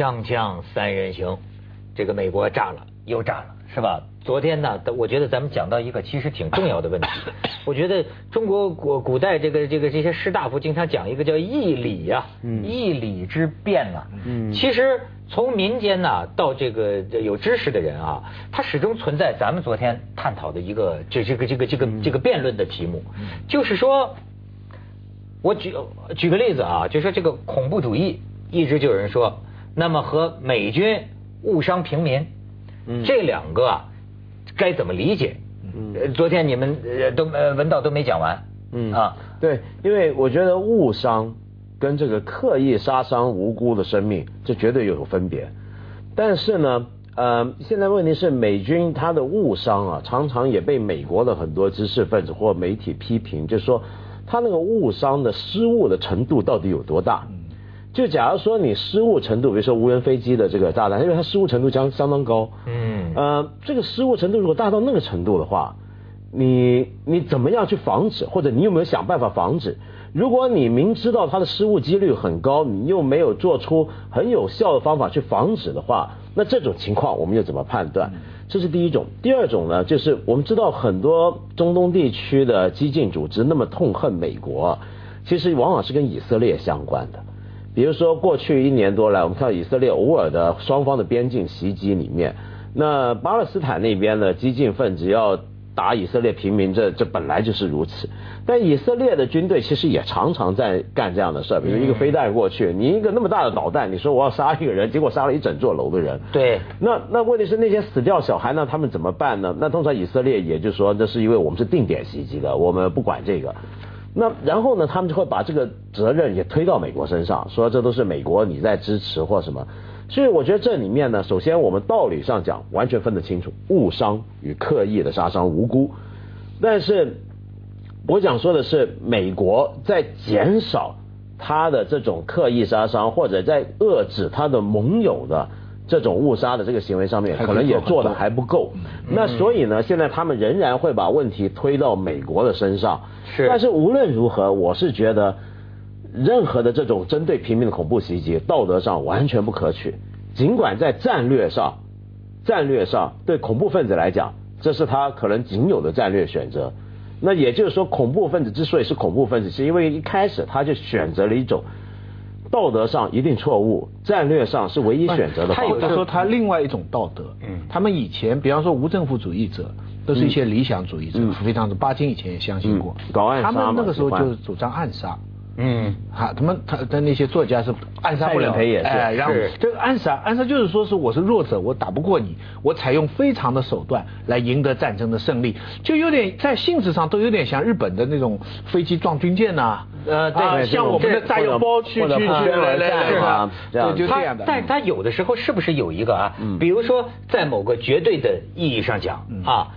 锵锵三人行，这个美国炸了又炸了，是吧？昨天呢，我觉得咱们讲到一个其实挺重要的问题。我觉得中国古古代这个这个这些士大夫经常讲一个叫义理呀，义理之辩呐。嗯，其实从民间呢到这个有知识的人啊，他始终存在咱们昨天探讨的一个这这个这个这个这个辩论的题目，就是说，我举举个例子啊，就说这个恐怖主义，一直就有人说，那么和美军误伤平民，嗯这两个啊。该怎么理解？嗯，昨天你们都呃文道都没讲完。嗯啊，对，因为我觉得误伤跟这个刻意杀伤无辜的生命，这绝对有分别。但是呢，呃，现在问题是美军他的误伤啊，常常也被美国的很多知识分子或媒体批评，就是说他那个误伤的失误的程度到底有多大？就假如说你失误程度，比如说无人飞机的这个炸弹，因为它失误程度相相当高，嗯，呃，这个失误程度如果大到那个程度的话，你你怎么样去防止，或者你有没有想办法防止？如果你明知道它的失误几率很高，你又没有做出很有效的方法去防止的话，那这种情况我们又怎么判断？这是第一种。第二种呢，就是我们知道很多中东地区的激进组织那么痛恨美国，其实往往是跟以色列相关的。比如说，过去一年多来，我们看到以色列偶尔的双方的边境袭击里面，那巴勒斯坦那边的激进分子要打以色列平民，这这本来就是如此。但以色列的军队其实也常常在干这样的事儿，比如一个飞弹过去，你一个那么大的导弹，你说我要杀一个人，结果杀了一整座楼的人。对。那那问题是那些死掉小孩呢？他们怎么办呢？那通常以色列也就说，那是因为我们是定点袭击的，我们不管这个。那然后呢？他们就会把这个责任也推到美国身上，说这都是美国你在支持或什么。所以我觉得这里面呢，首先我们道理上讲完全分得清楚误伤与刻意的杀伤无辜。但是我想说的是，美国在减少他的这种刻意杀伤，或者在遏制他的盟友的。这种误杀的这个行为上面，可能也做的还不够。那所以呢，现在他们仍然会把问题推到美国的身上。是。但是无论如何，我是觉得，任何的这种针对平民的恐怖袭击，道德上完全不可取。尽管在战略上，战略上对恐怖分子来讲，这是他可能仅有的战略选择。那也就是说，恐怖分子之所以是恐怖分子，是因为一开始他就选择了一种。道德上一定错误，战略上是唯一选择的。他有的说他另外一种道德，嗯，他们以前比方说无政府主义者，都是一些理想主义者，非常的巴金以前也相信过，搞暗杀他们那个时候就是主张暗杀。嗯，哈，他们他的那些作家是暗杀不了，哎，然后这个暗杀，暗杀就是说是我是弱者，我打不过你，我采用非常的手段来赢得战争的胜利，就有点在性质上都有点像日本的那种飞机撞军舰呐，呃，对，像我们的炸药包去去去来来是吧？就就这样的。但他有的时候是不是有一个啊？比如说在某个绝对的意义上讲啊，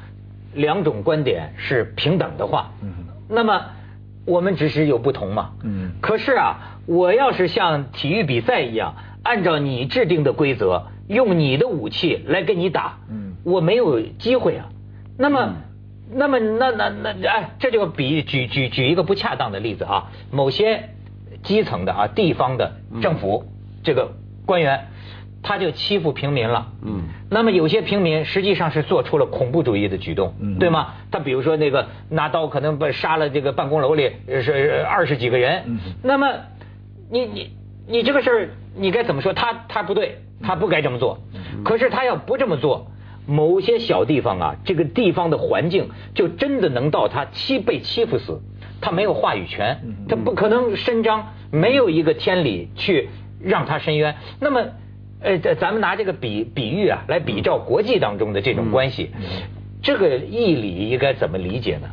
两种观点是平等的话，那么。我们只是有不同嘛，嗯，可是啊，我要是像体育比赛一样，按照你制定的规则，用你的武器来跟你打，嗯，我没有机会啊。那么，那么，那那那，哎，这就比举举举一个不恰当的例子啊，某些基层的啊地方的政府这个官员。他就欺负平民了，嗯，那么有些平民实际上是做出了恐怖主义的举动，对吗？他比如说那个拿刀可能把杀了这个办公楼里是二十几个人，那么你你你这个事儿你该怎么说？他他不对，他不该这么做。可是他要不这么做，某些小地方啊，这个地方的环境就真的能到他欺被欺负死，他没有话语权，他不可能伸张，没有一个天理去让他伸冤。那么。呃，咱咱们拿这个比比喻啊，来比照国际当中的这种关系，这个义理应该怎么理解呢？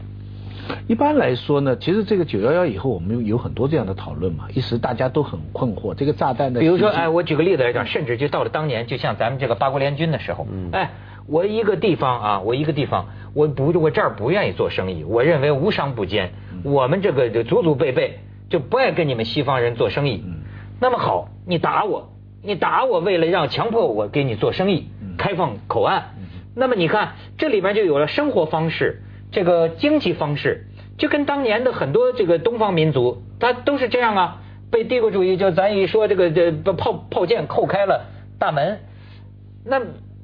一般来说呢，其实这个九幺幺以后，我们有很多这样的讨论嘛，一时大家都很困惑，这个炸弹的。比如说，哎，我举个例子来讲，甚至就到了当年，就像咱们这个八国联军的时候，哎，我一个地方啊，我一个地方，我不，我这儿不愿意做生意，我认为无商不奸，我们这个就祖祖辈辈就不爱跟你们西方人做生意。那么好，你打我。你打我，为了让强迫我给你做生意，开放口岸，那么你看这里边就有了生活方式，这个经济方式，就跟当年的很多这个东方民族，他都是这样啊。被帝国主义就咱一说这个这炮炮舰扣开了，大门。那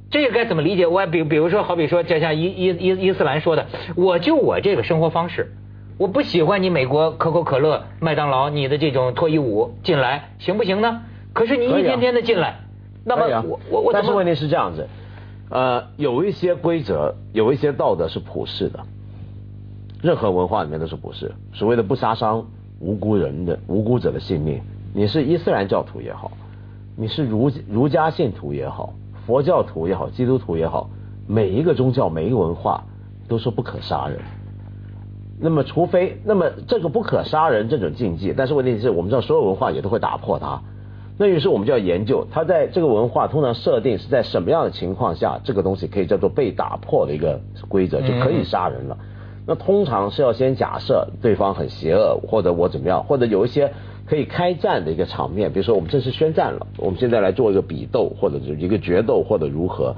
这个该怎么理解？我比比如说，好比说，就像伊伊伊伊斯兰说的，我就我这个生活方式，我不喜欢你美国可口可乐、麦当劳你的这种脱衣舞进来，行不行呢？可是你一天天的进来，那么我我我但是问题是这样子，呃，有一些规则，有一些道德是普世的，任何文化里面都是普世。所谓的不杀伤无辜人的无辜者的性命，你是伊斯兰教徒也好，你是儒儒家信徒也好。佛教徒也好，基督徒也好，每一个宗教、每一个文化都说不可杀人。那么，除非那么这个不可杀人这种禁忌，但是问题是我们知道所有文化也都会打破它。那于是我们就要研究它在这个文化通常设定是在什么样的情况下，这个东西可以叫做被打破的一个规则，就可以杀人了。那通常是要先假设对方很邪恶，或者我怎么样，或者有一些。可以开战的一个场面，比如说我们正式宣战了，我们现在来做一个比斗，或者是一个决斗，或者如何。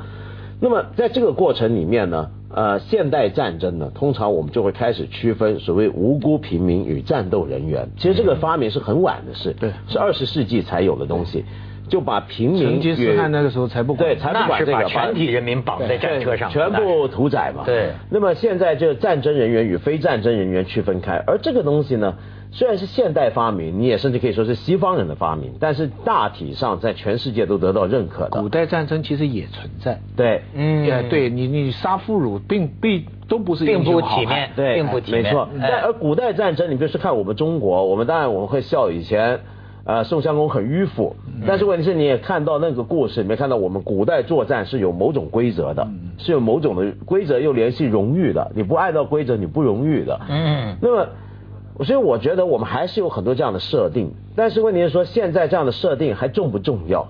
那么在这个过程里面呢，呃，现代战争呢，通常我们就会开始区分所谓无辜平民与战斗人员。其实这个发明是很晚的事，对，是二十世纪才有的东西，就把平民。成吉思汗那个时候才不管，对，才不管这个，全体人民绑在战车上，全部屠宰嘛。对。那么现在就战争人员与非战争人员区分开，而这个东西呢？虽然是现代发明，你也甚至可以说是西方人的发明，但是大体上在全世界都得到认可的。古代战争其实也存在，对，嗯，对你你杀俘虏并并都不是并不体面，对，并不体面，没错。但而古代战争，你比如说看我们中国，我们当然我们会笑以前，呃，宋襄公很迂腐，但是问题是你也看到那个故事里面看到我们古代作战是有某种规则的，是有某种的规则又联系荣誉的，你不按照规则你不荣誉的，嗯，那么。所以我觉得我们还是有很多这样的设定，但是问题是说现在这样的设定还重不重要？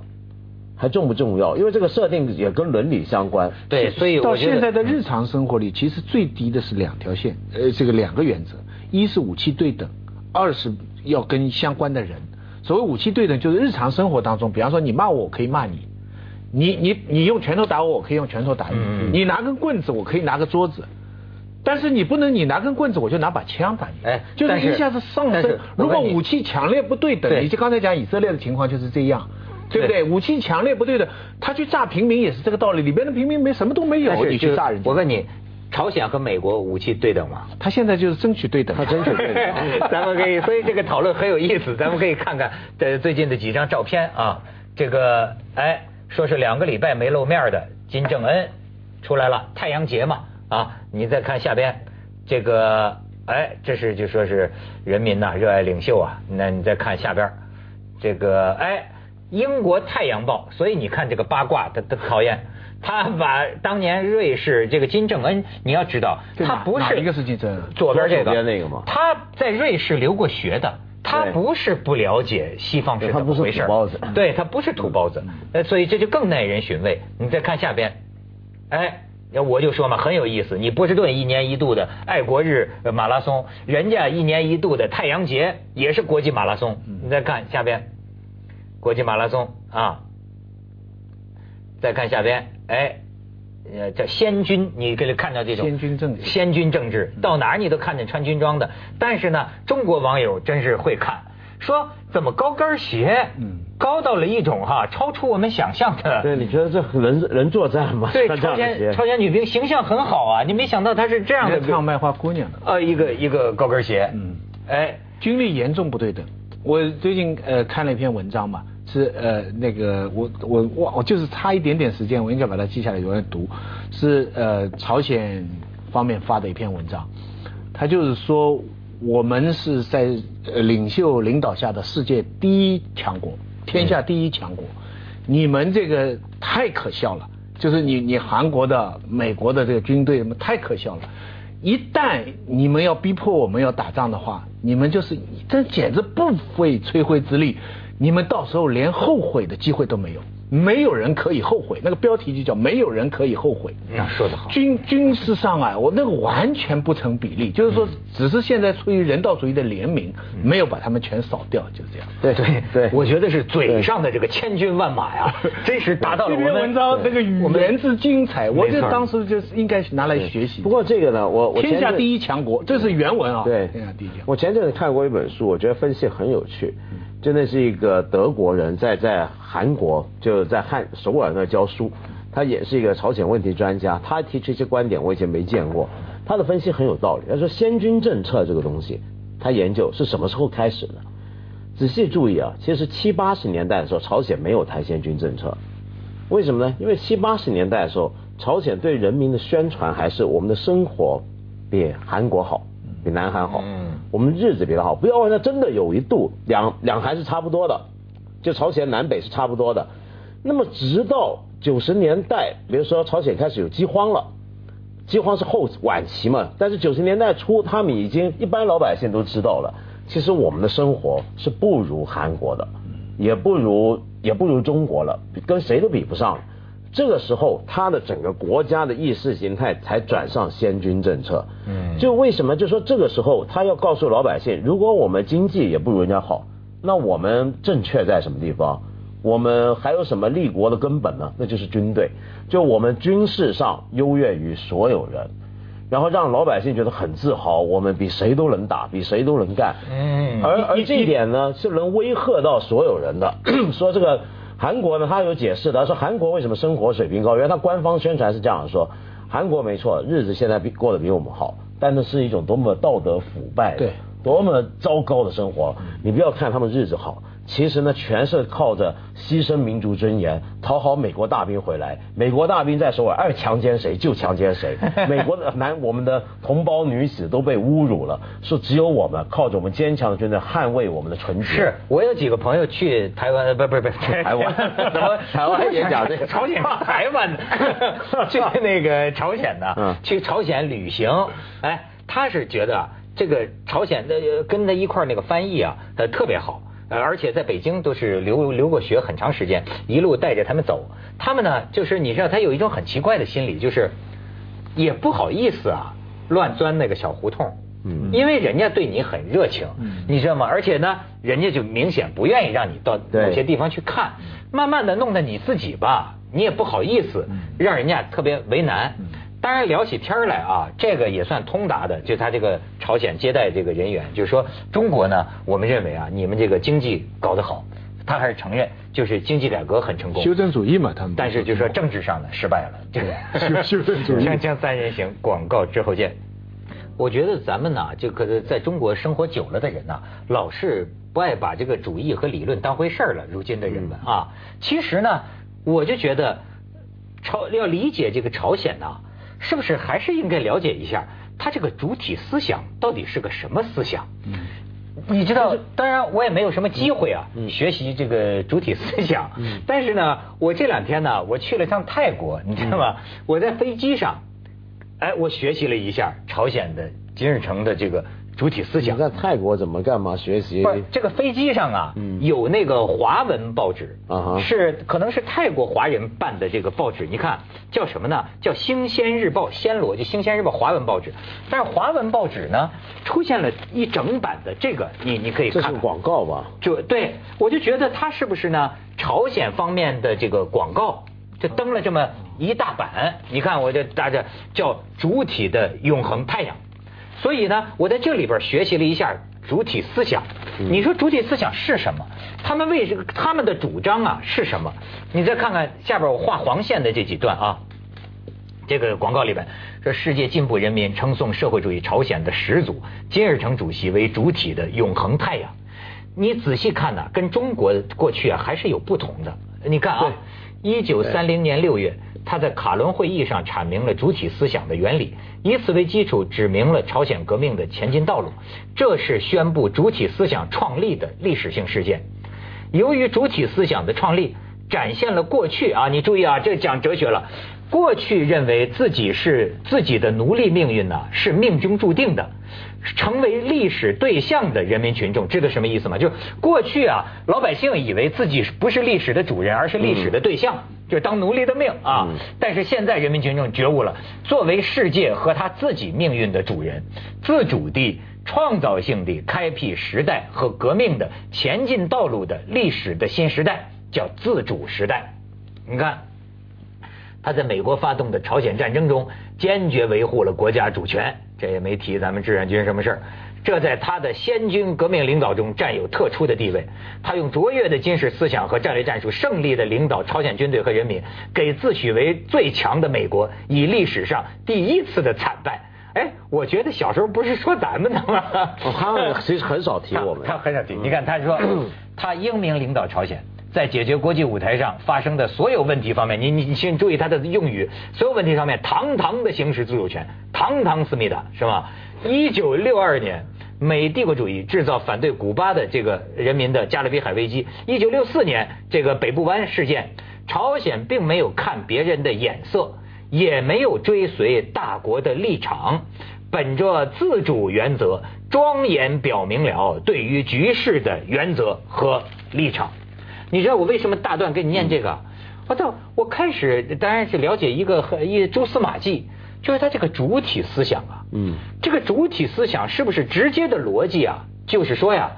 还重不重要？因为这个设定也跟伦理相关。对，所以到现在的日常生活里，其实最低的是两条线，呃，这个两个原则：一是武器对等，二是要跟相关的人。所谓武器对等，就是日常生活当中，比方说你骂我，我可以骂你；你你你用拳头打我，我可以用拳头打你；你拿根棍子，我可以拿个桌子。但是你不能，你拿根棍子，我就拿把枪打你。哎，就是一下子上升。如果武器强烈不对等，你就刚才讲以色列的情况就是这样，对不对？武器强烈不对等，他去炸平民也是这个道理。里边的平民没什么都没有，你去炸人。我问你，朝鲜和美国武器对等吗？他现在就是争取对等。他争取对等。咱们可以，所以这个讨论很有意思。咱们可以看看这最近的几张照片啊，这个哎，说是两个礼拜没露面的金正恩出来了，太阳节嘛。啊，你再看下边，这个，哎，这是就说是人民呐热爱领袖啊。那你再看下边，这个，哎，英国《太阳报》，所以你看这个八卦的的考验，他把当年瑞士这个金正恩，你要知道，他不是一个是金正恩，左边这个那个吗？他在瑞士留过学的，他不是不了解西方是怎么回事，对他不是土包子，呃，所以这就更耐人寻味。你再看下边，哎。那我就说嘛，很有意思。你波士顿一年一度的爱国日马拉松，人家一年一度的太阳节也是国际马拉松。你再看下边，国际马拉松啊，再看下边，哎，呃，叫先军，你可以看到这种先军政治，先军政治，到哪儿你都看见穿军装的。但是呢，中国网友真是会看。说怎么高跟鞋，嗯，高到了一种哈，超出我们想象的。对，你觉得这人人作战吗？对，朝鲜朝鲜女兵形象很好啊，你没想到她是这样的。唱卖花姑娘的。呃，一个一个高跟鞋，嗯，哎，军力严重不对等。我最近呃看了一篇文章嘛，是呃那个我我我我就是差一点点时间，我应该把它记下来有人读，是呃朝鲜方面发的一篇文章，他就是说。我们是在领袖领导下的世界第一强国，天下第一强国。你们这个太可笑了，就是你你韩国的、美国的这个军队，太可笑了。一旦你们要逼迫我们要打仗的话，你们就是这简直不费吹灰之力，你们到时候连后悔的机会都没有。没有人可以后悔，那个标题就叫“没有人可以后悔”。那说得好。军军事上啊，我那个完全不成比例，就是说，只是现在出于人道主义的怜悯，没有把他们全扫掉，就这样。对对对，我觉得是嘴上的这个千军万马呀，真是达到了。这篇文章这个语言之精彩，我这当时就是应该拿来学习。不过这个呢，我我天下第一强国，这是原文啊。对，天下第一强。我前阵子看过一本书，我觉得分析很有趣。就那是一个德国人在在韩国就在汉首尔那教书，他也是一个朝鲜问题专家，他提出一些观点我以前没见过，他的分析很有道理。他说先军政策这个东西，他研究是什么时候开始的？仔细注意啊，其实七八十年代的时候，朝鲜没有谈先军政策，为什么呢？因为七八十年代的时候，朝鲜对人民的宣传还是我们的生活比韩国好。比南韩好，嗯，我们日子比他好，不要问他真的有一度两两韩是差不多的，就朝鲜南北是差不多的。那么直到九十年代，比如说朝鲜开始有饥荒了，饥荒是后晚期嘛，但是九十年代初，他们已经一般老百姓都知道了，其实我们的生活是不如韩国的，也不如也不如中国了，跟谁都比不上。这个时候，他的整个国家的意识形态才转上先军政策。嗯，就为什么？就说这个时候，他要告诉老百姓，如果我们经济也不如人家好，那我们正确在什么地方？我们还有什么立国的根本呢？那就是军队。就我们军事上优越于所有人，然后让老百姓觉得很自豪，我们比谁都能打，比谁都能干。嗯，而而这一点呢，是能威吓到所有人的。说这个。韩国呢，他有解释的，说韩国为什么生活水平高？因为他官方宣传是这样说：韩国没错，日子现在比过得比我们好，但那是一种多么道德腐败、对，多么糟糕的生活。你不要看他们日子好。其实呢，全是靠着牺牲民族尊严，讨好美国大兵回来。美国大兵在首尔爱强奸谁就强奸谁。美国的男，我们的同胞女子都被侮辱了，说只有我们靠着我们坚强的军队捍卫我们的纯洁。是我有几个朋友去台湾，不不不，台湾，台湾也讲这个朝鲜台湾的，去那个朝鲜的，去朝鲜旅行。哎，他是觉得这个朝鲜的跟他一块那个翻译啊，呃，特别好。呃，而且在北京都是留留过学很长时间，一路带着他们走。他们呢，就是你知道，他有一种很奇怪的心理，就是也不好意思啊，乱钻那个小胡同。嗯。因为人家对你很热情，你知道吗？而且呢，人家就明显不愿意让你到某些地方去看。慢慢的弄得你自己吧，你也不好意思，让人家特别为难。当然聊起天来啊，这个也算通达的。就他这个朝鲜接待这个人员，就是说中国呢，我们认为啊，你们这个经济搞得好，他还是承认，就是经济改革很成功。修正主义嘛，他们。但是就说政治上呢失败了，这个。修正主义。锵锵三人行，广告之后见。我觉得咱们呢，这个在中国生活久了的人呢，老是不爱把这个主义和理论当回事儿了。如今的人们啊，其实呢，我就觉得朝要理解这个朝鲜呢。是不是还是应该了解一下他这个主体思想到底是个什么思想？嗯，你知道，当然我也没有什么机会啊，学习这个主体思想。嗯，但是呢，我这两天呢，我去了趟泰国，你知道吗？我在飞机上，哎，我学习了一下朝鲜的金日成的这个。主体思想在泰国怎么干嘛学习？不是这个飞机上啊，有那个华文报纸啊，是可能是泰国华人办的这个报纸。你看叫什么呢？叫《新鲜日报》，暹罗就《新鲜日报》华文报纸。但是华文报纸呢，出现了一整版的这个，你你可以看。这是广告吧？就对，我就觉得它是不是呢？朝鲜方面的这个广告就登了这么一大版。你看，我就大家叫主体的永恒太阳。所以呢，我在这里边学习了一下主体思想。你说主体思想是什么？他们为什么他们的主张啊是什么？你再看看下边我画黄线的这几段啊，这个广告里边说世界进步人民称颂社会主义朝鲜的始祖金日成主席为主体的永恒太阳。你仔细看呐，跟中国过去啊还是有不同的。你看啊，一九三零年六月。他在卡伦会议上阐明了主体思想的原理，以此为基础指明了朝鲜革命的前进道路。这是宣布主体思想创立的历史性事件。由于主体思想的创立，展现了过去啊，你注意啊，这讲哲学了。过去认为自己是自己的奴隶命运呢，是命中注定的。成为历史对象的人民群众，知道什么意思吗？就过去啊，老百姓以为自己不是历史的主人，而是历史的对象，就当奴隶的命啊。但是现在人民群众觉悟了，作为世界和他自己命运的主人，自主地、创造性地开辟时代和革命的前进道路的历史的新时代，叫自主时代。你看，他在美国发动的朝鲜战争中，坚决维护了国家主权。这也没提咱们志愿军什么事儿。这在他的先军革命领导中占有特殊的地位。他用卓越的军事思想和战略战术，胜利的领导朝鲜军队和人民，给自诩为最强的美国以历史上第一次的惨败。哎，我觉得小时候不是说咱们的吗？他其实很少提 我们，他很少提。你看，他说他英明领导朝鲜，在解决国际舞台上发生的所有问题方面，你你你先注意他的用语，所有问题上面堂堂的行使自主权，堂堂思密达，是吧？一九六二年。美帝国主义制造反对古巴的这个人民的加勒比海危机。一九六四年这个北部湾事件，朝鲜并没有看别人的眼色，也没有追随大国的立场，本着自主原则，庄严表明了对于局势的原则和立场。你知道我为什么大段跟你念这个？我到！我开始当然是了解一个一蛛丝马迹。就是他这个主体思想啊，嗯，这个主体思想是不是直接的逻辑啊？就是说呀，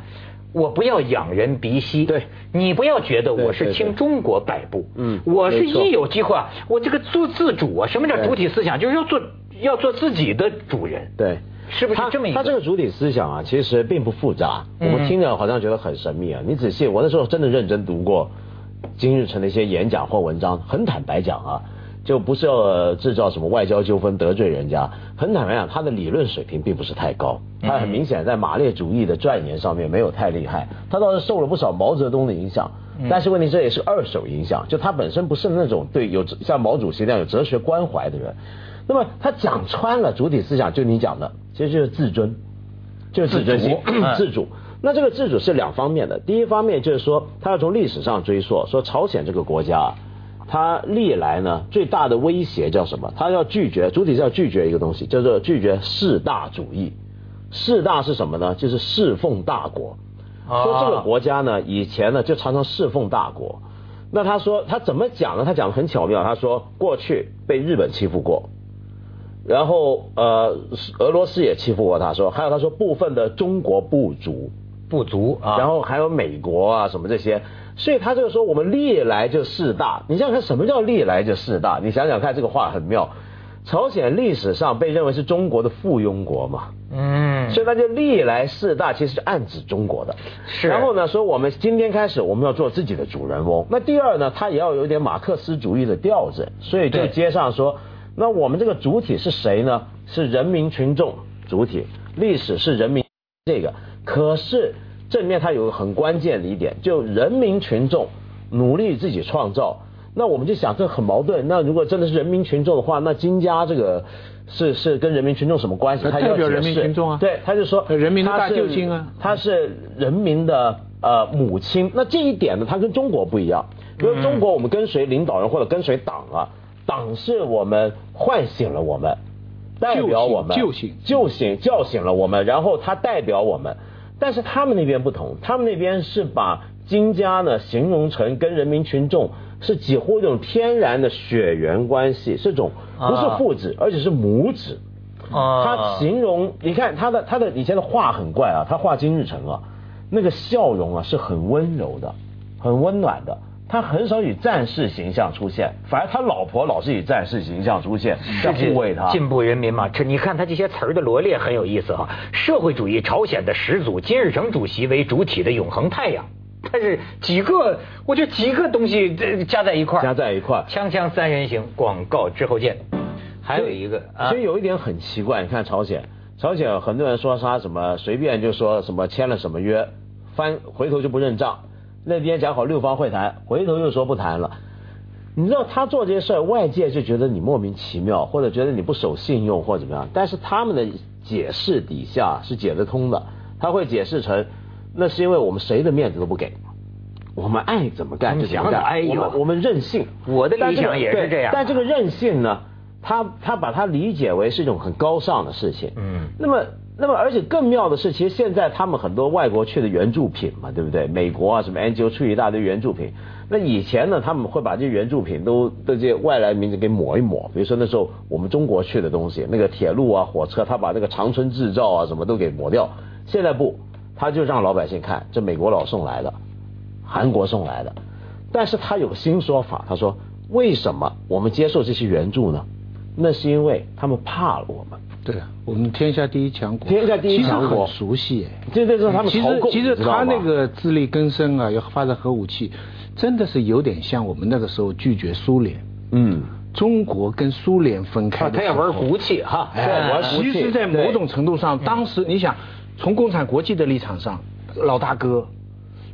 我不要仰人鼻息，对，你不要觉得我是听中国摆布，嗯，我是一有机会啊，我这个做自主啊。什么叫主体思想？就是要做要做自己的主人，对，是不是这么一个？他这个主体思想啊，其实并不复杂，我们听着好像觉得很神秘啊。你仔细，我那时候真的认真读过金日成的一些演讲或文章，很坦白讲啊。就不是要制造什么外交纠纷得罪人家，很坦白讲，他的理论水平并不是太高，他很明显在马列主义的钻研上面没有太厉害，他倒是受了不少毛泽东的影响，但是问题这也是二手影响，就他本身不是那种对有像毛主席那样有哲学关怀的人，那么他讲穿了主体思想，就你讲的，其实就是自尊，就是自尊心 自主，那这个自主是两方面的，第一方面就是说他要从历史上追溯，说朝鲜这个国家。他历来呢最大的威胁叫什么？他要拒绝主体是要拒绝一个东西，叫做拒绝士大主义。士大是什么呢？就是侍奉大国。说这个国家呢，以前呢就常常侍奉大国。那他说他怎么讲呢？他讲的很巧妙。他说过去被日本欺负过，然后呃俄罗斯也欺负过他。说还有他说部分的中国部族部族啊，然后还有美国啊什么这些。所以他这个说我们历来就势大，你想想看什么叫历来就势大？你想想看这个话很妙。朝鲜历史上被认为是中国的附庸国嘛，嗯，所以他就历来势大，其实是暗指中国的。是。然后呢，说我们今天开始我们要做自己的主人翁。那第二呢，他也要有点马克思主义的调子，所以就接上说，那我们这个主体是谁呢？是人民群众主体，历史是人民这个，可是。正面它有个很关键的一点，就人民群众努力自己创造。那我们就想，这很矛盾。那如果真的是人民群众的话，那金家这个是是跟人民群众什么关系？他代表人民群众啊。对，他就说人民的大救星啊，他是人民的呃母亲。那这一点呢，他跟中国不一样。因为中国我们跟随领导人或者跟随党啊，党是我们唤醒了我们，代表我们救醒救醒叫醒了我们，然后他代表我们。但是他们那边不同，他们那边是把金家呢形容成跟人民群众是几乎一种天然的血缘关系，是种不是父子，而且是母子。啊，他形容你看他的他的以前的画很怪啊，他画金日成啊，那个笑容啊是很温柔的，很温暖的。他很少以战士形象出现，反而他老婆老是以战士形象出现，在护卫他。进步人民嘛，这你看他这些词儿的罗列很有意思哈。社会主义朝鲜的始祖金日成主席为主体的永恒太阳，他是几个？我觉得几个东西加在一块儿。加在一块儿。锵锵三人行，广告之后见。还有一个，所以有一点很奇怪，你看朝鲜，朝鲜很多人说他什么随便就说什么签了什么约，翻回头就不认账。那天讲好六方会谈，回头又说不谈了。你知道他做这些事儿，外界就觉得你莫名其妙，或者觉得你不守信用，或者怎么样。但是他们的解释底下是解得通的，他会解释成，那是因为我们谁的面子都不给，我们爱怎么干就怎么干，我们我们任性。我的理想也是这样。但这个任性呢，他他把它理解为是一种很高尚的事情。嗯。那么。那么，而且更妙的是，其实现在他们很多外国去的援助品嘛，对不对？美国啊，什么 NGO 出一大堆援助品。那以前呢，他们会把这些援助品都的这些外来名字给抹一抹。比如说那时候我们中国去的东西，那个铁路啊、火车，他把那个长春制造啊什么都给抹掉。现在不，他就让老百姓看，这美国佬送来的，韩国送来的。但是他有新说法，他说为什么我们接受这些援助呢？那是因为他们怕了我们。对，我们天下第一强国，天下第一强国，很熟悉哎。这这是他们其实其实他那个自力更生啊，要发展核武器，真的是有点像我们那个时候拒绝苏联。嗯。中国跟苏联分开，他要玩服务器哈。哎，其实，在某种程度上，当时你想，从共产国际的立场上，老大哥，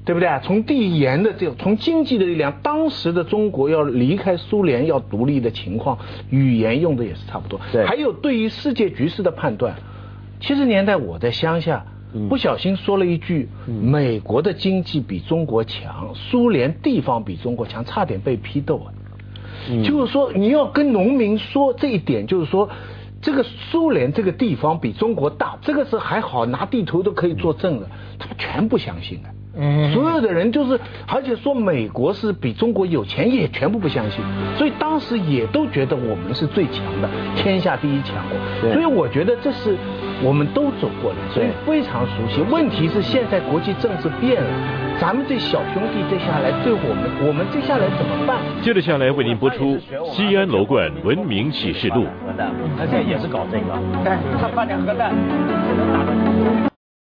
对不对？从地缘的这，从经济的力量，当时的中国要离开苏联要独立的情况，语言用的也是差不多。对。还有对于世界局势的判断，七十年代我在乡下，不小心说了一句，美国的经济比中国强，苏联地方比中国强，差点被批斗啊。就是说，你要跟农民说这一点，就是说，这个苏联这个地方比中国大，这个是还好，拿地图都可以作证的，他们全不相信的。嗯，所有的人就是，而且说美国是比中国有钱，也全部不相信。所以当时也都觉得我们是最强的，天下第一强国。所以我觉得这是我们都走过的，所以非常熟悉。问题是现在国际政治变了，咱们这小兄弟接下来对我们，我们接下来怎么办？接着下来为您播出《西安楼冠文明启示录》。核弹，他现在也是搞这个，但他发点核弹，能打到。